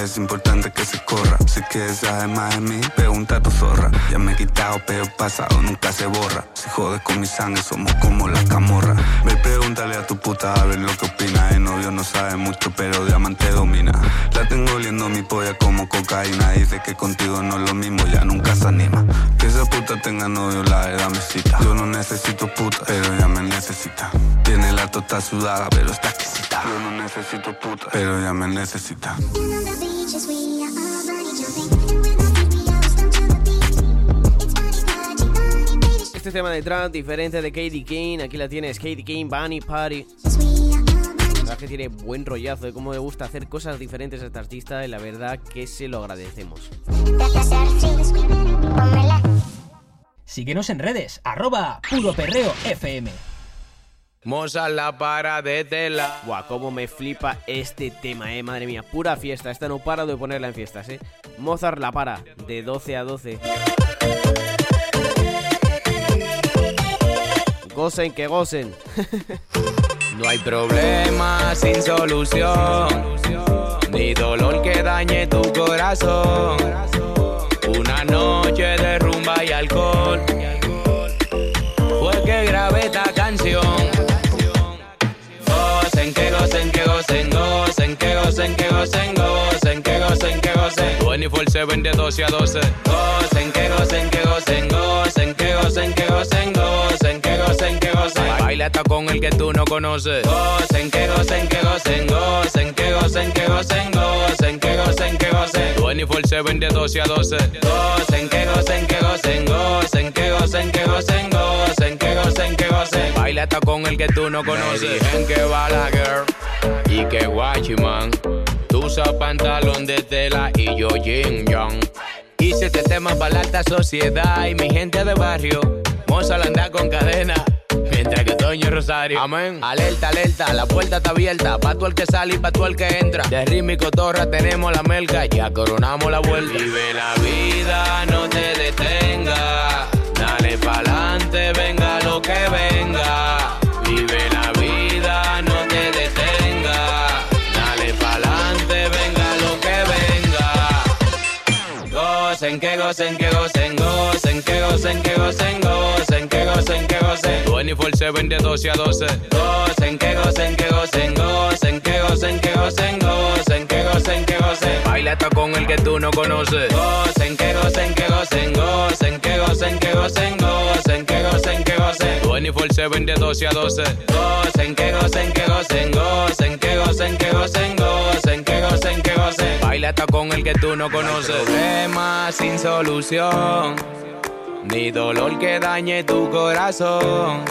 [SPEAKER 31] Es importante que se corra. Quieres saber más de mí, pregunta a tu zorra. Ya me he quitado, pero pasado nunca se borra. Si jodes con mi sangre, somos como la camorra. Ve, pregúntale a tu puta a ver lo que opina. El novio no sabe mucho, pero diamante domina. La tengo oliendo mi polla como cocaína. Dice que contigo no es lo mismo, ya nunca se anima. Que esa puta tenga novio, la verdad me cita. Yo no necesito puta, pero ella me necesita. Tiene la tota sudada, pero está exquisita. Yo no necesito puta, pero ella me necesita.
[SPEAKER 1] Este tema de trap diferente de Katie Kane, aquí la tienes, Katie Kane, Bunny Party. La verdad que tiene buen rollazo de cómo le gusta hacer cosas diferentes a esta artista y la verdad que se lo agradecemos.
[SPEAKER 4] Síguenos en redes, arroba puro perreo FM.
[SPEAKER 1] Moza la para de tela. Buah, cómo me flipa este tema, eh, madre mía. Pura fiesta, esta no paro de ponerla en fiestas, eh. Mozart la para, de 12 a 12. Gocen, que gocen.
[SPEAKER 32] No hay problema sin solución, ni dolor que dañe tu corazón. Una noche de rumba y alcohol fue que grabé esta canción. Gocen, que gocen, que gocen, gocen, que gocen, que gocen, gocen, que gocen, que gocen. 24-7 de 12 a 12. Gocen, que gocen, que gocen, gocen, que gocen, hasta con el que tú no conoces. Gocen, que gocen, que gocen, gocen, que gocen, que gocen, gocen, que gocen, que gocen. 24-7 de 12 a 12. Gocen, que gocen, que gocen, gocen, que gocen, que gocen, gocen, que gocen, que gocen. Baila hasta con el que tú no conoces. Dijen que va la girl y que guachiman. Tú usas pantalón de tela y yo yin yang. Hice este tema para la alta sociedad y mi gente de barrio. Moza la anda con cadena. Doña Rosario. Amén. Alerta, alerta, la puerta está abierta. Pa' tú el que sale y pa' tú el que entra. De ritmo y cotorra tenemos la melca. Ya coronamos la vuelta. Vive la vida, no te detenga. Dale pa'lante, venga lo que venga. Vive la vida, no te detenga. Dale pa'lante, venga lo que venga. Gocen, que gocen, que gocen, gocen, que gocen, que gocen, gocen, que gocen, que gocen. 24-7 de 12 a 12. Gocen, que gocen, que gocen, gocen, que gocen, que gocen, gocen, que gocen, que gocen. Baila hasta con el que tú no conoces. Gocen, que gocen, que gocen, gocen, que gocen, que gocen, gocen, que gocen, que gocen. 24-7 de 12 a 12. Gocen, que gocen, que gocen, gocen, que gocen, que gocen, gocen, que gocen, que gocen. Baila hasta con el que tú no conoces. Problema sin solución. Ni dolor que dañe tu corazón.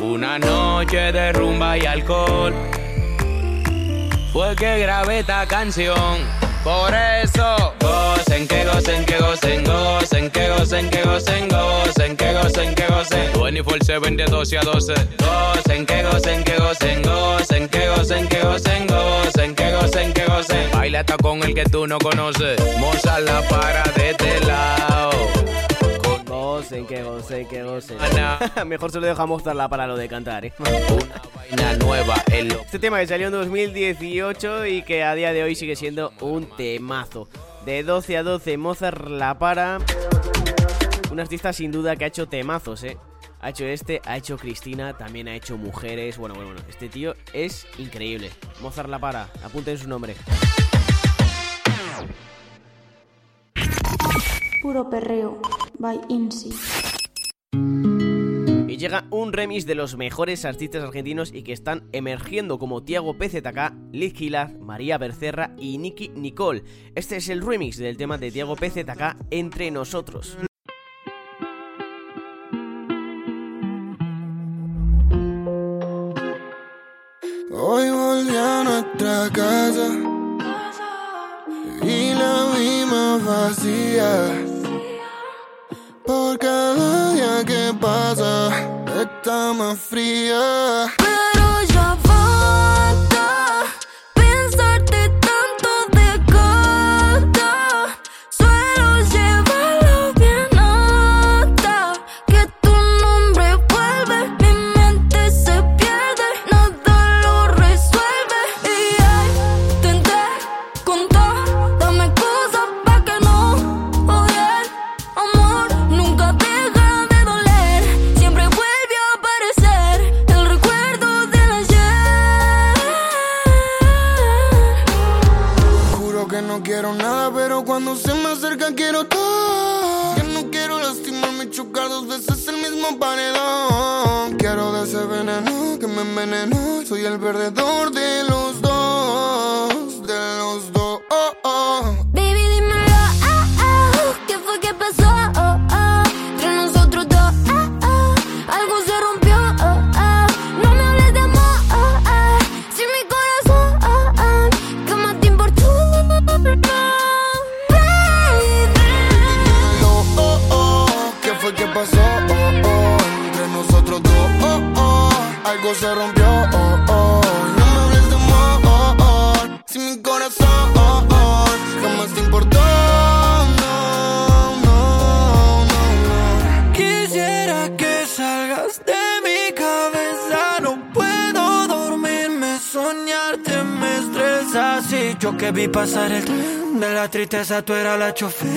[SPEAKER 32] Una noche de rumba y alcohol. Fue que grabé esta canción. Por eso, gocen, que gocen, que gocen, gocen, que gocen, que gocen, gocen, que gocen, que gocen. 24-7 de 12 a 12. Gocen, que gocen, que gocen, gocen, que gocen, que gocen, gocen, que gocen, que gocen. Baila hasta con el que tú no conoces. Moza la para de este lado.
[SPEAKER 1] Gocen, que gocen, que gocen. Mejor se lo dejo a Mozart para lo de cantar, ¿eh?
[SPEAKER 32] Una nueva en lo
[SPEAKER 1] Este tema que salió en 2018 y que a día de hoy sigue siendo un temazo. De 12 a 12, Mozart la para. Un artista sin duda que ha hecho temazos, ¿eh? Ha hecho este, ha hecho Cristina, también ha hecho Mujeres. Bueno, bueno, bueno. Este tío es increíble. Mozart la para, apunten su nombre.
[SPEAKER 11] Puro perreo. By Insi.
[SPEAKER 1] Y llega un remix de los mejores artistas argentinos y que están emergiendo como Tiago PZK, Liz Gilaz, María Bercerra y Nicky Nicole. Este es el remix del tema de Tiago PZK Entre Nosotros.
[SPEAKER 8] Hoy volví a nuestra casa y la vimos vacía. Por cada día que pasa está más fría. Paredón. Quiero de ese veneno que me envenenó. Soy el perdedor de los dos,
[SPEAKER 33] algo se rompió, oh, oh, no me hables de amor, oh, oh, si mi corazón, oh, oh,
[SPEAKER 8] jamás te importó, no, no, no, no.
[SPEAKER 27] Quisiera que salgas de mi cabeza, no puedo dormirme, soñarte me estresa. Si yo que vi pasar el tren de la tristeza, tú eras la chofer.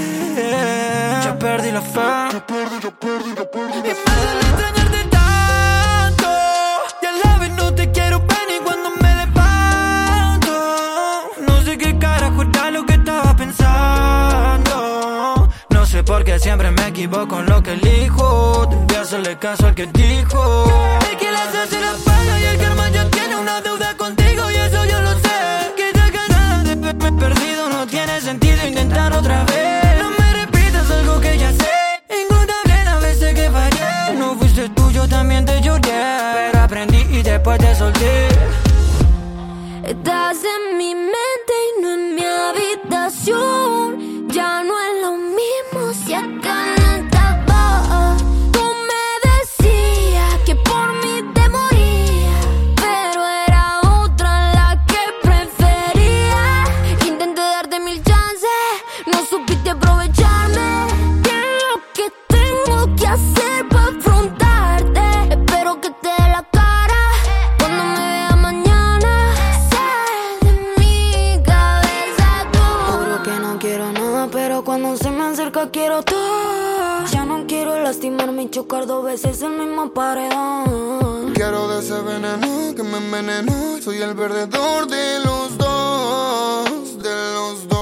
[SPEAKER 27] Ya perdí la fe. Ya perdí, ya perdí, ya perdí. Y me Siempre me equivoco en lo que elijo. Debí hacerle caso al que dijo. El que la hace se la paga y el karma ya tiene una deuda contigo y eso yo lo sé. Que ya ganas de verme perdido no tiene sentido intentar otra vez. No me repitas algo que ya sé. Ingotable las veces que fallé. No fuiste tú, yo también te lloré. Pero aprendí y después te solté.
[SPEAKER 33] Estás en mi mente y no en mi habitación. que hacer para afrontarte. Espero que te
[SPEAKER 8] dé la cara cuando me vea mañana. Sal de
[SPEAKER 33] mi cabeza tú. Juro que no quiero nada, pero cuando se me acerca quiero todo. Ya no
[SPEAKER 8] quiero lastimarme y chocar dos veces el mismo paredón. Quiero de ese veneno que me envenena. Soy el perdedor de los dos, de los dos.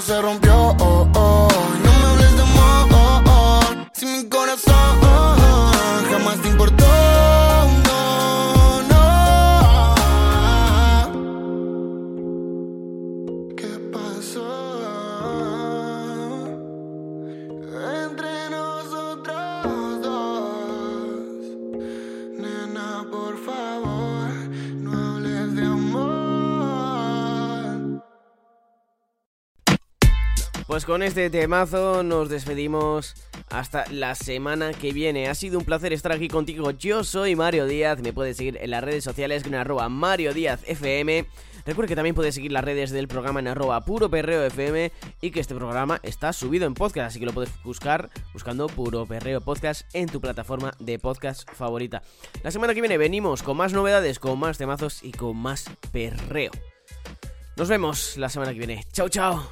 [SPEAKER 8] Se rompió. Oh, oh.
[SPEAKER 1] Pues con este temazo nos despedimos hasta la semana que viene. Ha sido un placer estar aquí contigo. Yo soy Mario Díaz. Me puedes seguir en las redes sociales con arroba Mario FM. Recuerda que también puedes seguir las redes del programa en arroba puro perreo FM y que este programa está subido en podcast, así que lo puedes buscar buscando puro perreo podcast en tu plataforma de podcast favorita. La semana que viene venimos con más novedades, con más temazos y con más perreo. Nos vemos la semana que viene. Chao, chao.